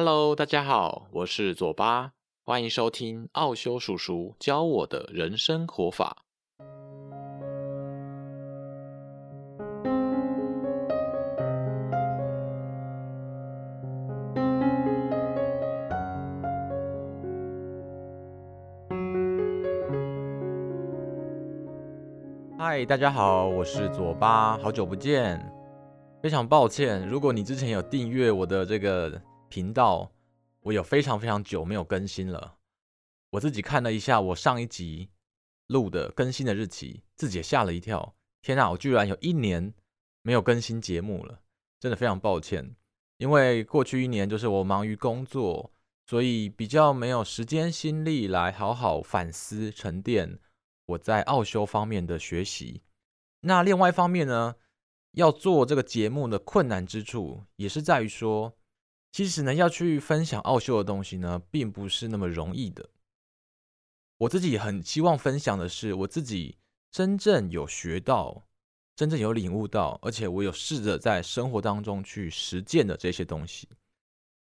Hello，大家好，我是左巴，欢迎收听奥修叔叔教我的人生活法。嗨，大家好，我是左巴，好久不见。非常抱歉，如果你之前有订阅我的这个频道，我有非常非常久没有更新了。我自己看了一下我上一集录的更新的日期，自己也吓了一跳。天哪，我居然有一年没有更新节目了，真的非常抱歉。因为过去一年就是我忙于工作，所以比较没有时间心力来好好反思沉淀我在奥修方面的学习。那另外一方面呢，要做这个节目的困难之处，也是在于说，其实呢，要去分享奥修的东西呢，并不是那么容易的。我自己很希望分享的是，我自己真正有学到、真正有领悟到，而且我有试着在生活当中去实践的这些东西。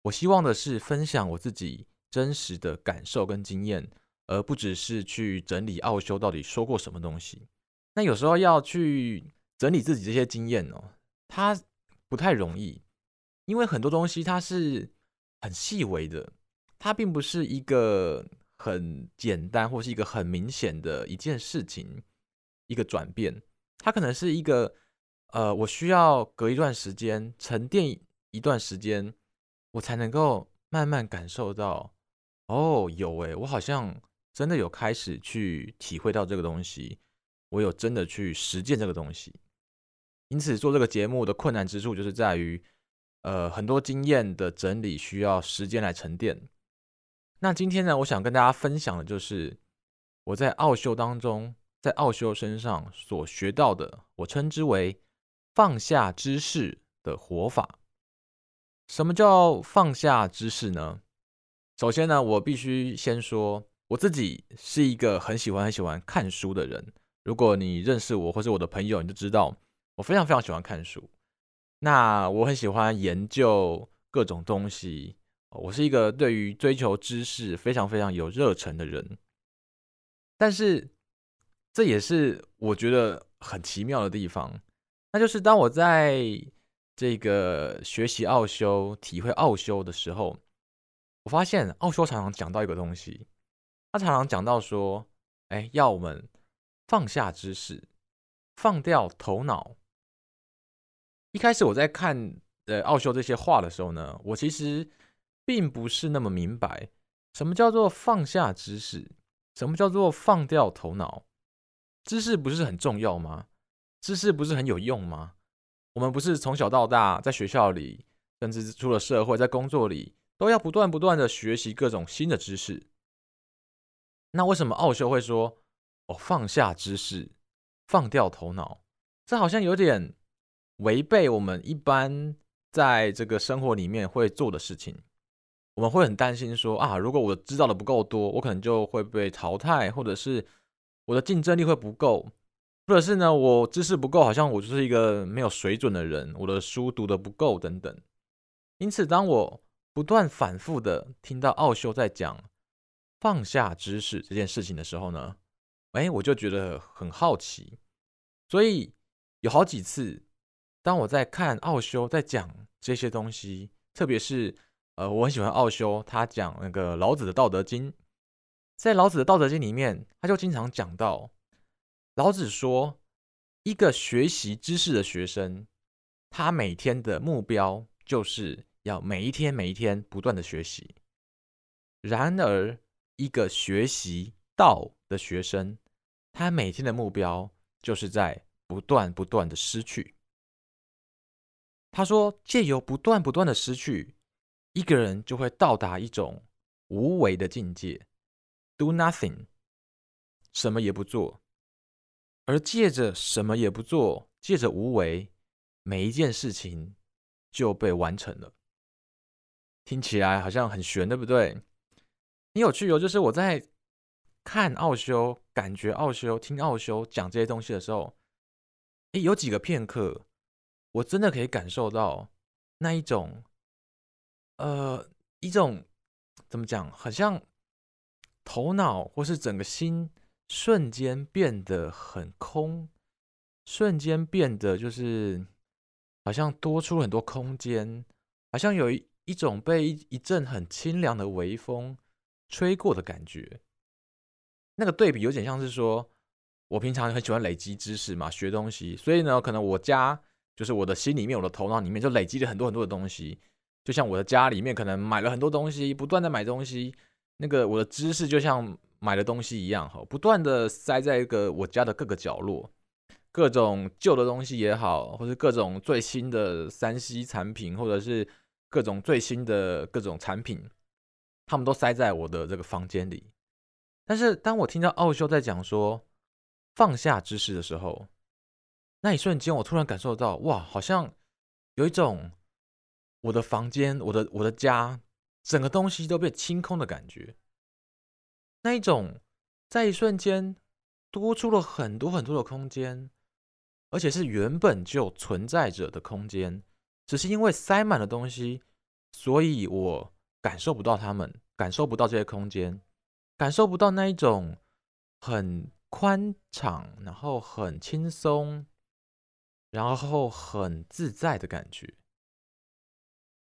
我希望的是分享我自己真实的感受跟经验，而不只是去整理奥修到底说过什么东西。那有时候要去。整理自己这些经验哦，它不太容易，因为很多东西它是很细微的，它并不是一个很简单或是一个很明显的一件事情，一个转变，它可能是一个呃，我需要隔一段时间沉淀一段时间，我才能够慢慢感受到，哦，有诶，我好像真的有开始去体会到这个东西，我有真的去实践这个东西。因此，做这个节目的困难之处就是在于，呃，很多经验的整理需要时间来沉淀。那今天呢，我想跟大家分享的就是我在奥修当中，在奥修身上所学到的，我称之为放下知识的活法。什么叫放下知识呢？首先呢，我必须先说，我自己是一个很喜欢很喜欢看书的人。如果你认识我或是我的朋友，你就知道。我非常非常喜欢看书，那我很喜欢研究各种东西。我是一个对于追求知识非常非常有热忱的人，但是这也是我觉得很奇妙的地方，那就是当我在这个学习奥修、体会奥修的时候，我发现奥修常常讲到一个东西，他常常讲到说：“哎，要我们放下知识，放掉头脑。”一开始我在看呃奥修这些话的时候呢，我其实并不是那么明白什么叫做放下知识，什么叫做放掉头脑。知识不是很重要吗？知识不是很有用吗？我们不是从小到大在学校里，甚至出了社会，在工作里，都要不断不断的学习各种新的知识。那为什么奥修会说哦，放下知识，放掉头脑？这好像有点。违背我们一般在这个生活里面会做的事情，我们会很担心说啊，如果我知道的不够多，我可能就会被淘汰，或者是我的竞争力会不够，或者是呢，我知识不够，好像我就是一个没有水准的人，我的书读的不够等等。因此，当我不断反复的听到奥修在讲放下知识这件事情的时候呢，哎，我就觉得很好奇，所以有好几次。当我在看奥修在讲这些东西，特别是呃，我很喜欢奥修，他讲那个老子的《道德经》。在老子的《道德经》里面，他就经常讲到，老子说，一个学习知识的学生，他每天的目标就是要每一天每一天不断的学习。然而，一个学习道的学生，他每天的目标就是在不断不断的失去。他说：“借由不断不断的失去，一个人就会到达一种无为的境界，do nothing，什么也不做。而借着什么也不做，借着无为，每一件事情就被完成了。听起来好像很玄，对不对？很有趣哦，就是我在看奥修、感觉奥修、听奥修讲这些东西的时候，诶，有几个片刻。”我真的可以感受到那一种，呃，一种怎么讲，好像头脑或是整个心瞬间变得很空，瞬间变得就是好像多出很多空间，好像有一一种被一一阵很清凉的微风吹过的感觉。那个对比有点像是说，我平常很喜欢累积知识嘛，学东西，所以呢，可能我家就是我的心里面，我的头脑里面就累积了很多很多的东西。就像我的家里面可能买了很多东西，不断的买东西，那个我的知识就像买的东西一样，哈，不断的塞在一个我家的各个角落，各种旧的东西也好，或是各种最新的 3C 产品，或者是各种最新的各种产品，他们都塞在我的这个房间里。但是当我听到奥修在讲说放下知识的时候，那一瞬间我突然感受到，哇，好像有一种我的房间、我的我的家，整个东西都被清空的感觉。那一种在一瞬间多出了很多很多的空间，而且是原本就存在着的空间，只是因为塞满了东西，所以我感受不到它们，感受不到这些空间。感受不到那一种很宽敞，然后很轻松，然后很自在的感觉。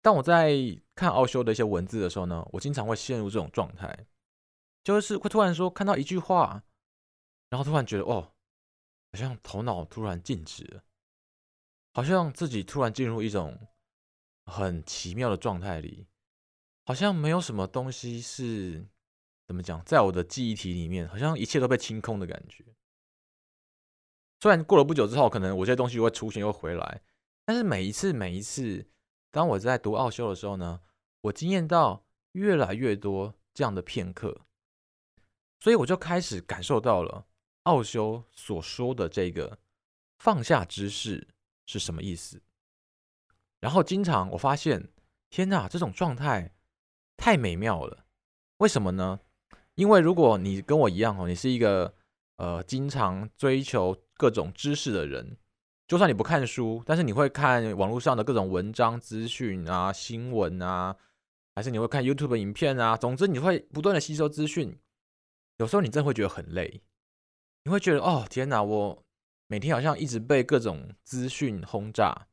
当我在看奥修的一些文字的时候呢，我经常会陷入这种状态，就是会突然说看到一句话，然后突然觉得哦，好像头脑突然静止了，好像自己突然进入一种很奇妙的状态里，好像没有什么东西是。怎么讲？在我的记忆体里面，好像一切都被清空的感觉。虽然过了不久之后，可能我这些东西会出现又回来，但是每一次每一次，当我在读奥修的时候呢，我经验到越来越多这样的片刻，所以我就开始感受到了奥修所说的这个放下知识是什么意思。然后经常我发现，天哪，这种状态太美妙了。为什么呢？因为如果你跟我一样哦，你是一个呃经常追求各种知识的人，就算你不看书，但是你会看网络上的各种文章、资讯啊、新闻啊，还是你会看 YouTube 影片啊，总之你会不断的吸收资讯。有时候你真的会觉得很累，你会觉得哦天哪，我每天好像一直被各种资讯轰炸，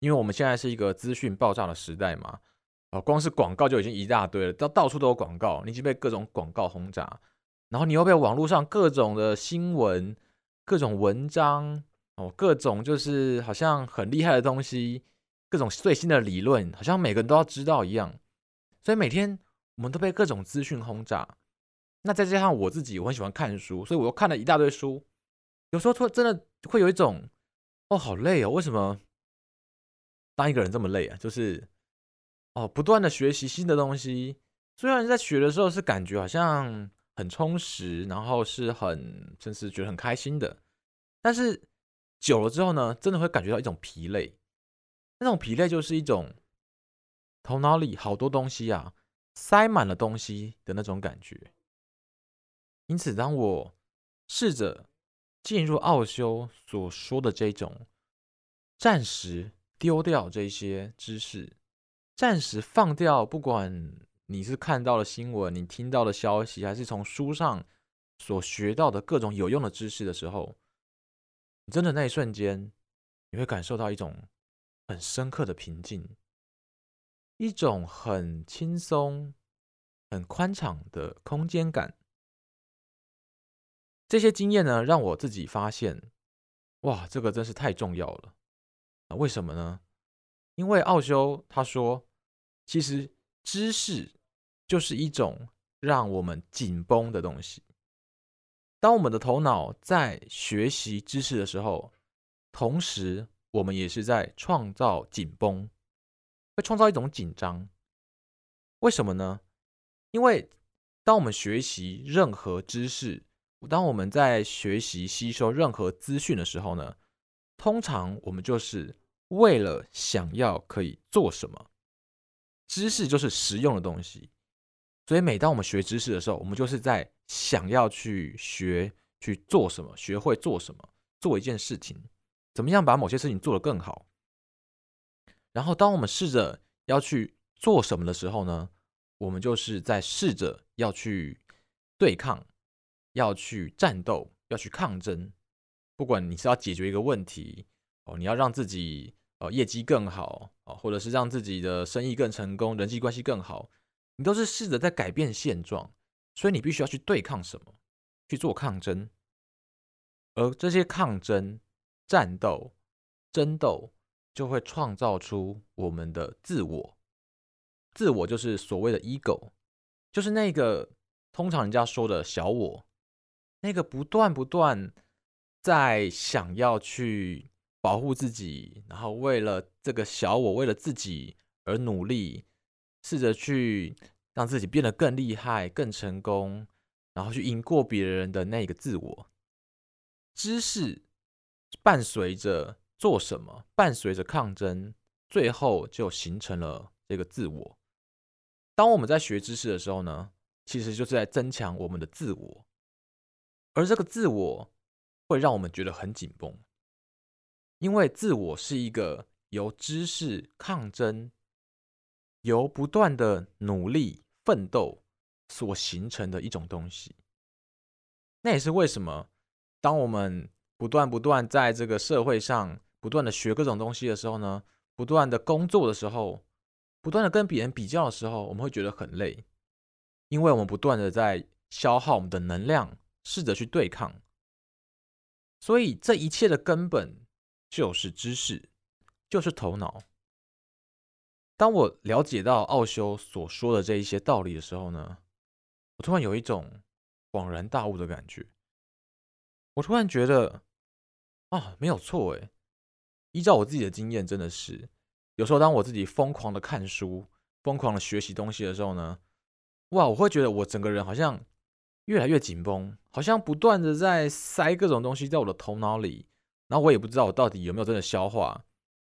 因为我们现在是一个资讯爆炸的时代嘛。哦，光是广告就已经一大堆了，到到处都有广告，你已经被各种广告轰炸，然后你又被网络上各种的新闻、各种文章，哦，各种就是好像很厉害的东西，各种最新的理论，好像每个人都要知道一样，所以每天我们都被各种资讯轰炸。那再加上我自己，我很喜欢看书，所以我又看了一大堆书，有时候突真的会有一种，哦，好累哦，为什么当一个人这么累啊？就是。哦，不断的学习新的东西，虽然在学的时候是感觉好像很充实，然后是很，真是觉得很开心的，但是久了之后呢，真的会感觉到一种疲累。那种疲累就是一种头脑里好多东西啊，塞满了东西的那种感觉。因此，当我试着进入奥修所说的这种暂时丢掉这些知识。暂时放掉，不管你是看到了新闻，你听到的消息，还是从书上所学到的各种有用的知识的时候，真的那一瞬间，你会感受到一种很深刻的平静，一种很轻松、很宽敞的空间感。这些经验呢，让我自己发现，哇，这个真是太重要了。啊，为什么呢？因为奥修他说。其实知识就是一种让我们紧绷的东西。当我们的头脑在学习知识的时候，同时我们也是在创造紧绷，会创造一种紧张。为什么呢？因为当我们学习任何知识，当我们在学习吸收任何资讯的时候呢，通常我们就是为了想要可以做什么。知识就是实用的东西，所以每当我们学知识的时候，我们就是在想要去学去做什么，学会做什么，做一件事情，怎么样把某些事情做得更好。然后，当我们试着要去做什么的时候呢，我们就是在试着要去对抗，要去战斗，要去抗争。不管你是要解决一个问题哦，你要让自己呃业绩更好哦，或者是让自己的生意更成功，人际关系更好，你都是试着在改变现状，所以你必须要去对抗什么，去做抗争。而这些抗争、战斗、争斗，就会创造出我们的自我。自我就是所谓的 ego，就是那个通常人家说的小我，那个不断不断在想要去保护自己，然后为了这个小我，为了自己而努力，试着去让自己变得更厉害、更成功，然后去赢过别人的那个自我。知识伴随着做什么，伴随着抗争，最后就形成了这个自我。当我们在学知识的时候呢，其实就是在增强我们的自我，而这个自我会让我们觉得很紧绷，因为自我是一个由知识抗争、由不断的努力奋斗所形成的一种东西。那也是为什么，当我们不断不断在这个社会上不断的学各种东西的时候呢，不断的工作的时候。不断的跟别人比较的时候，我们会觉得很累，因为我们不断的在消耗我们的能量，试着去对抗。所以这一切的根本就是知识，就是头脑。当我了解到奥修所说的这一些道理的时候呢，我突然有一种恍然大悟的感觉。我突然觉得，啊，没有错诶，依照我自己的经验，真的是。有时候，当我自己疯狂的看书、疯狂的学习东西的时候呢，哇，我会觉得我整个人好像越来越紧绷，好像不断的在塞各种东西在我的头脑里，然后我也不知道我到底有没有真的消化，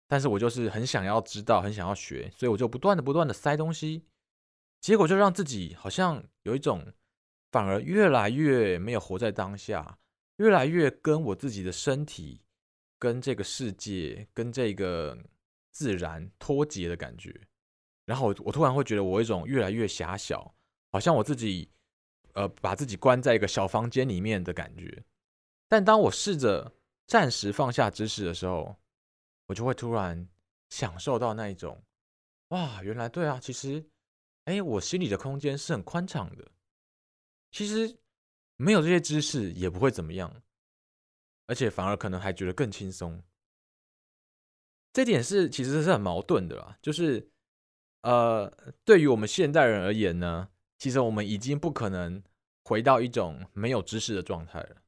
但是我就是很想要知道，很想要学，所以我就不断的、不断的塞东西，结果就让自己好像有一种反而越来越没有活在当下，越来越跟我自己的身体、跟这个世界、跟这个。自然脱节的感觉，然后我我突然会觉得我有一种越来越狭小，好像我自己呃把自己关在一个小房间里面的感觉。但当我试着暂时放下知识的时候，我就会突然享受到那一种，哇，原来对啊，其实哎，我心里的空间是很宽敞的。其实没有这些知识也不会怎么样，而且反而可能还觉得更轻松。这点是其实是很矛盾的啦，就是，呃，对于我们现代人而言呢，其实我们已经不可能回到一种没有知识的状态了，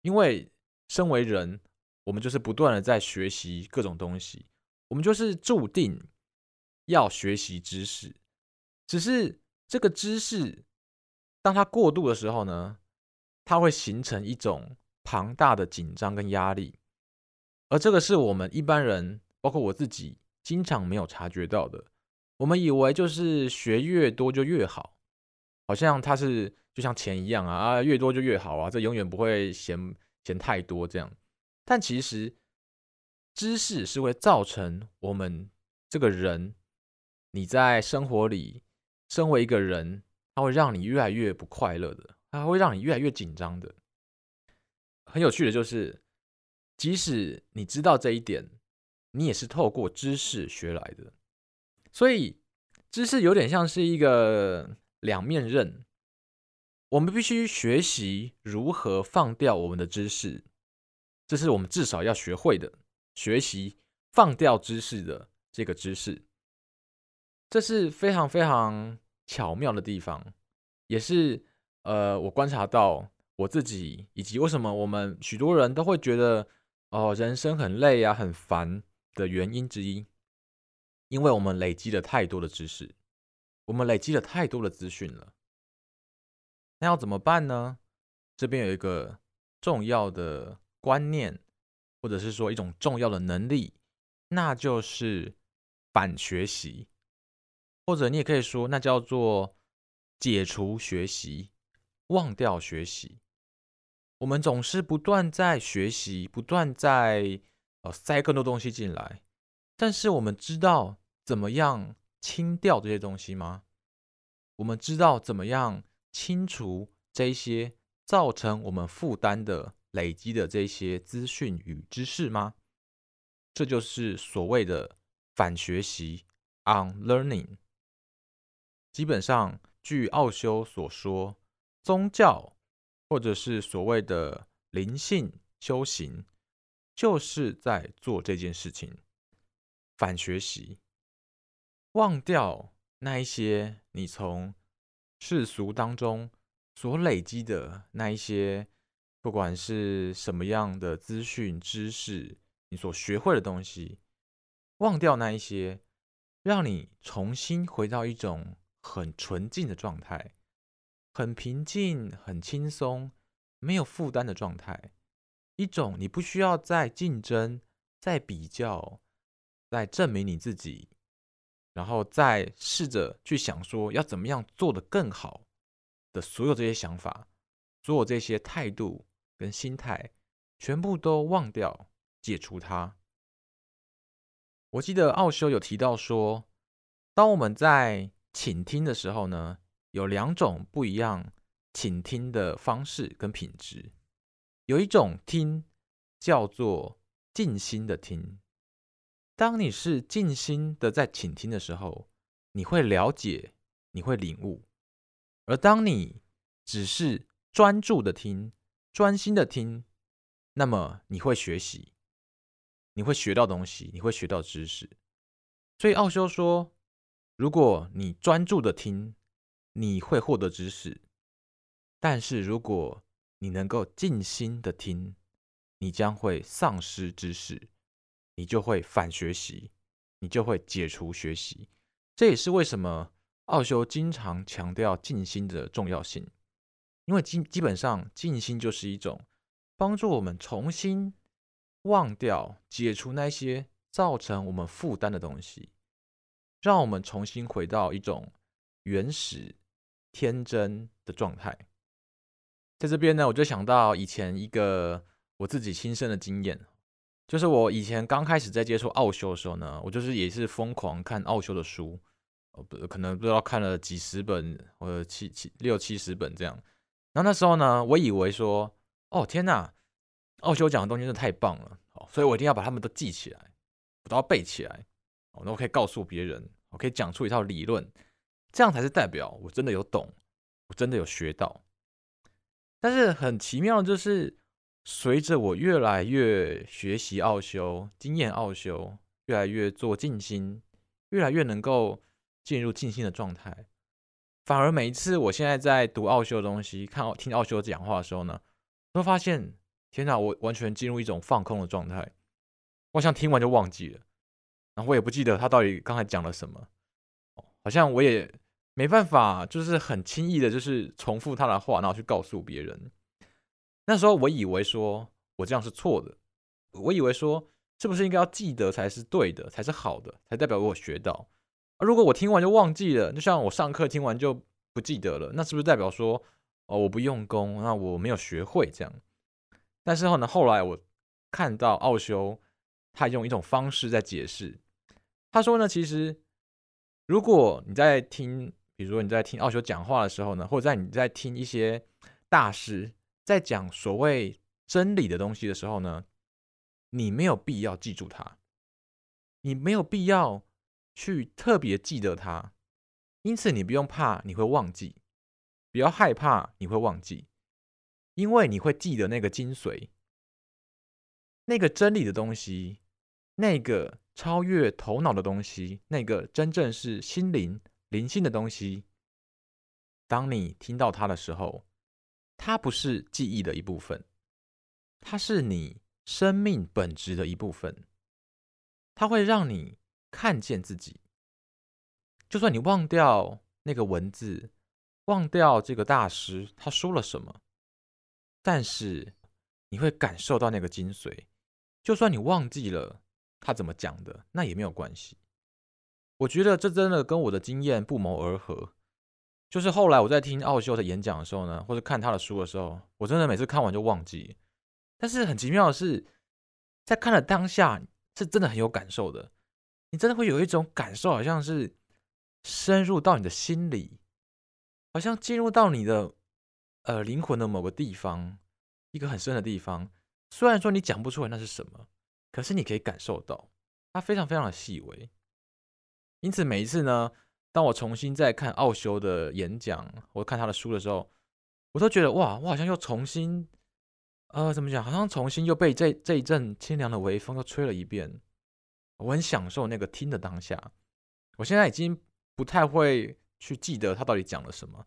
因为身为人，我们就是不断的在学习各种东西，我们就是注定要学习知识，只是这个知识，当它过度的时候呢，它会形成一种庞大的紧张跟压力。而这个是我们一般人，包括我自己，经常没有察觉到的。我们以为就是学越多就越好，好像它是就像钱一样啊，啊，越多就越好啊，这永远不会嫌嫌太多这样。但其实知识是会造成我们这个人，你在生活里身为一个人，它会让你越来越不快乐的，它会让你越来越紧张的。很有趣的就是。即使你知道这一点，你也是透过知识学来的，所以知识有点像是一个两面刃。我们必须学习如何放掉我们的知识，这是我们至少要学会的。学习放掉知识的这个知识，这是非常非常巧妙的地方，也是呃，我观察到我自己以及为什么我们许多人都会觉得。哦，人生很累啊，很烦的原因之一，因为我们累积了太多的知识，我们累积了太多的资讯了。那要怎么办呢？这边有一个重要的观念，或者是说一种重要的能力，那就是反学习，或者你也可以说，那叫做解除学习，忘掉学习。我们总是不断在学习，不断在呃塞更多东西进来，但是我们知道怎么样清掉这些东西吗？我们知道怎么样清除这些造成我们负担的累积的这些资讯与知识吗？这就是所谓的反学习 （unlearning）。基本上，据奥修所说，宗教或者是所谓的灵性修行，就是在做这件事情，反学习，忘掉那一些你从世俗当中所累积的那一些，不管是什么样的资讯知识。你所学会的东西，忘掉那一些，让你重新回到一种很纯净的状态，很平静、很轻松、没有负担的状态，一种你不需要再竞争、再比较、再证明你自己，然后再试着去想说要怎么样做得更好的所有这些想法，所有这些态度跟心态，全部都忘掉。解除它。我记得奥修有提到说，当我们在倾听的时候呢，有两种不一样倾听的方式跟品质。有一种听叫做静心的听。当你是静心的在倾听的时候，你会了解，你会领悟；而当你只是专注的听，专心的听，那么你会学习。你会学到东西，你会学到知识。所以奥修说，如果你专注的听，你会获得知识；但是如果你能够静心的听，你将会丧失知识，你就会反学习，你就会解除学习。这也是为什么奥修经常强调静心的重要性，因为基基本上静心就是一种帮助我们重新。忘掉、解除那些造成我们负担的东西，让我们重新回到一种原始、天真的状态。在这边呢，我就想到以前一个我自己亲身的经验，就是我以前刚开始在接触奥修的时候呢，我就是也是疯狂看奥修的书，呃不可能不知道看了几十本或者七七六七十本这样。然后那时候呢，我以为说，哦天哪！奥修讲的东西真的太棒了，哦，所以我一定要把他们都记起来，我都要背起来，哦，那我可以告诉别人，我可以讲出一套理论，这样才是代表我真的有懂，我真的有学到。但是很奇妙的就是，随着我越来越学习奥修，经验奥修，越来越做静心，越来越能够进入静心的状态，反而每一次我现在在读奥修的东西，看听奥修讲话的时候呢，都发现。天哪，我完全进入一种放空的状态，我好像听完就忘记了，然后我也不记得他到底刚才讲了什么，好像我也没办法，就是很轻易的，就是重复他的话，然后去告诉别人。那时候我以为说我这样是错的，我以为说是不是应该要记得才是对的，才是好的，才代表我学到。如果我听完就忘记了，就像我上课听完就不记得了，那是不是代表说哦我不用功，那我没有学会这样？但是后呢，后来我看到奥修，他用一种方式在解释。他说呢，其实如果你在听，比如说你在听奥修讲话的时候呢，或者在你在听一些大师在讲所谓真理的东西的时候呢，你没有必要记住它，你没有必要去特别记得它，因此你不用怕你会忘记，不要害怕你会忘记。因为你会记得那个精髓，那个真理的东西，那个超越头脑的东西，那个真正是心灵灵性的东西。当你听到它的时候，它不是记忆的一部分，它是你生命本质的一部分。它会让你看见自己，就算你忘掉那个文字，忘掉这个大师他说了什么。但是你会感受到那个精髓，就算你忘记了他怎么讲的，那也没有关系。我觉得这真的跟我的经验不谋而合。就是后来我在听奥修的演讲的时候呢，或者看他的书的时候，我真的每次看完就忘记。但是很奇妙的是，在看的当下是真的很有感受的。你真的会有一种感受，好像是深入到你的心里，好像进入到你的呃灵魂的某个地方，一个很深的地方。虽然说你讲不出来那是什么，可是你可以感受到它非常非常的细微。因此每一次呢，当我重新再看奥修的演讲，我看他的书的时候，我都觉得哇，我好像又重新呃怎么讲，好像重新又被这这一阵清凉的微风又吹了一遍。我很享受那个听的当下。我现在已经不太会去记得他到底讲了什么，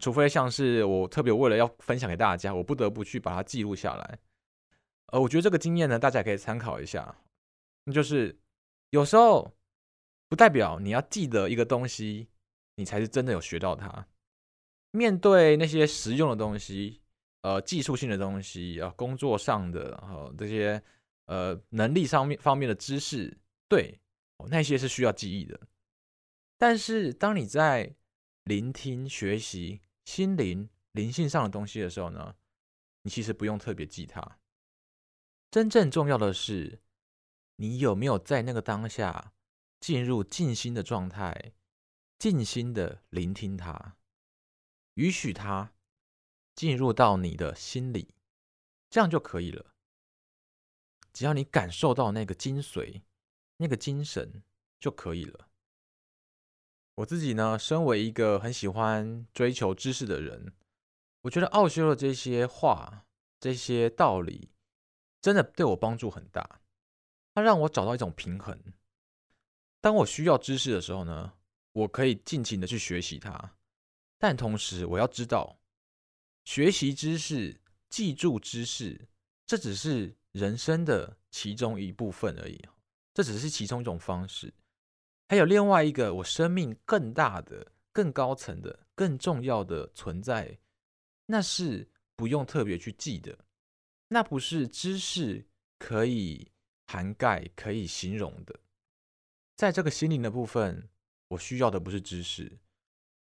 除非像是我特别为了要分享给大家，我不得不去把它记录下来。呃，我觉得这个经验呢，大家可以参考一下。那就是有时候不代表你要记得一个东西，你才是真的有学到它。面对那些实用的东西，呃，技术性的东西啊，工作上的然呃这些呃能力上面方面的知识，对，那些是需要记忆的。但是，当你在聆听、学习心灵、灵性上的东西的时候呢，你其实不用特别记它。真正重要的是，你有没有在那个当下进入静心的状态，静心的聆听它，允许它进入到你的心里，这样就可以了。只要你感受到那个精髓、那个精神就可以了。我自己呢，身为一个很喜欢追求知识的人，我觉得奥修的这些话、这些道理，真的对我帮助很大。它让我找到一种平衡。当我需要知识的时候呢，我可以尽情的去学习它，但同时我要知道，学习知识、记住知识，这只是人生的其中一部分而已，这只是其中一种方式。还有另外一个我生命更大的、更高层的、更重要的存在，那是不用特别去记的，那不是知识可以涵盖、可以形容的。在这个心灵的部分，我需要的不是知识，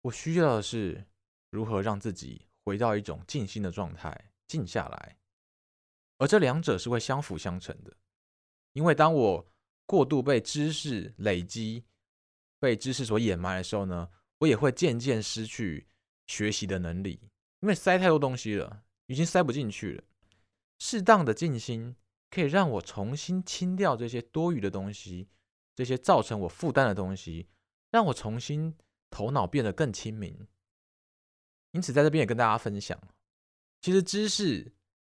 我需要的是如何让自己回到一种静心的状态，静下来。而这两者是会相辅相成的，因为当我过度被知识累积，被知识所掩埋的时候呢，我也会渐渐失去学习的能力，因为塞太多东西了，已经塞不进去了。适当的静心可以让我重新清掉这些多余的东西，这些造成我负担的东西，让我重新头脑变得更清明。因此，在这边也跟大家分享，其实知识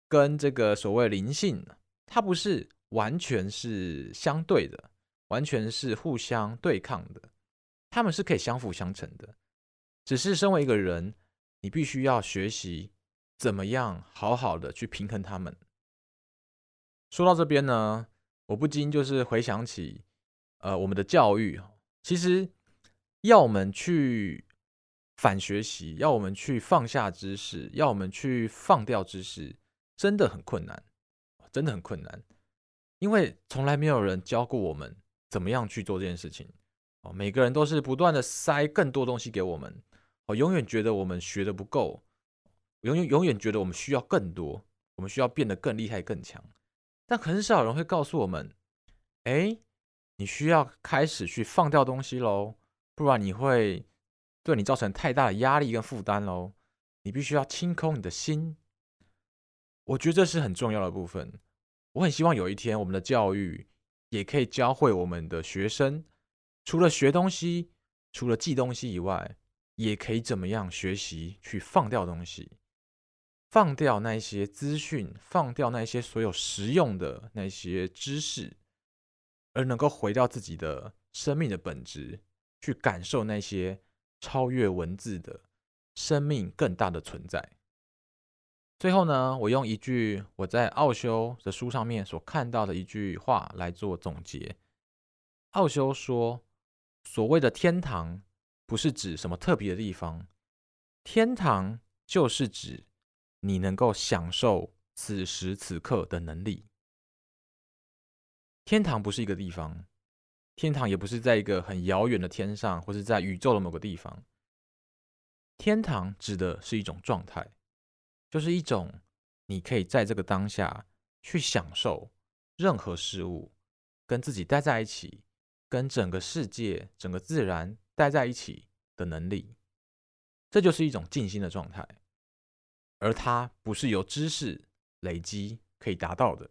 跟这个所谓灵性，它不是完全是相对的。完全是互相对抗的，他们是可以相辅相成的。只是身为一个人，你必须要学习怎么样好好的去平衡他们。说到这边呢，我不禁就是回想起，呃，我们的教育，其实要我们去反学习，要我们去放下知识，要我们去放掉知识，真的很困难，真的很困难，因为从来没有人教过我们。怎么样去做这件事情？哦，每个人都是不断的塞更多东西给我们，哦，永远觉得我们学的不够，永远永远觉得我们需要更多，我们需要变得更厉害、更强。但很少人会告诉我们，哎，你需要开始去放掉东西喽，不然你会对你造成太大的压力跟负担喽。你必须要清空你的心。我觉得这是很重要的部分。我很希望有一天我们的教育。也可以教会我们的学生，除了学东西，除了记东西以外，也可以怎么样学习去放掉东西，放掉那些资讯，放掉那些所有实用的那些知识，而能够回到自己的生命的本质，去感受那些超越文字的生命更大的存在。最后呢，我用一句我在奥修的书上面所看到的一句话来做总结。奥修说：“所谓的天堂，不是指什么特别的地方，天堂就是指你能够享受此时此刻的能力。天堂不是一个地方，天堂也不是在一个很遥远的天上，或是在宇宙的某个地方。天堂指的是一种状态。”就是一种，你可以在这个当下去享受任何事物，跟自己待在一起，跟整个世界、整个自然待在一起的能力。这就是一种静心的状态，而它不是由知识累积可以达到的，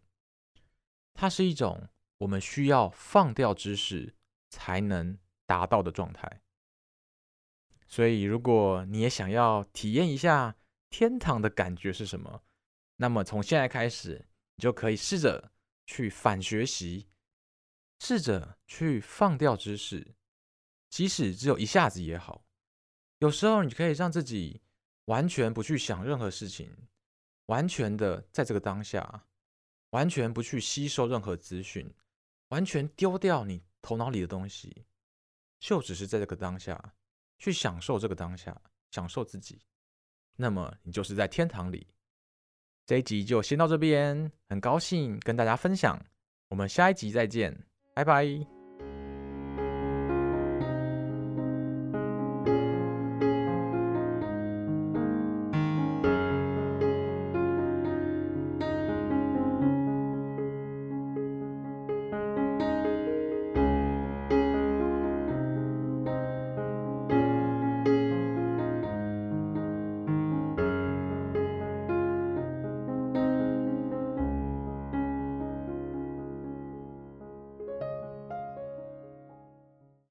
它是一种我们需要放掉知识才能达到的状态。所以，如果你也想要体验一下天堂的感觉是什么，那么从现在开始，你就可以试着去反学习，试着去放掉知识，即使只有一下子也好。有时候，你可以让自己完全不去想任何事情，完全的在这个当下，完全不去吸收任何资讯，完全丢掉你头脑里的东西，就只是在这个当下。去享受这个当下，享受自己，那么你就是在天堂里。这一集就先到这边，很高兴跟大家分享，我们下一集再见，拜拜。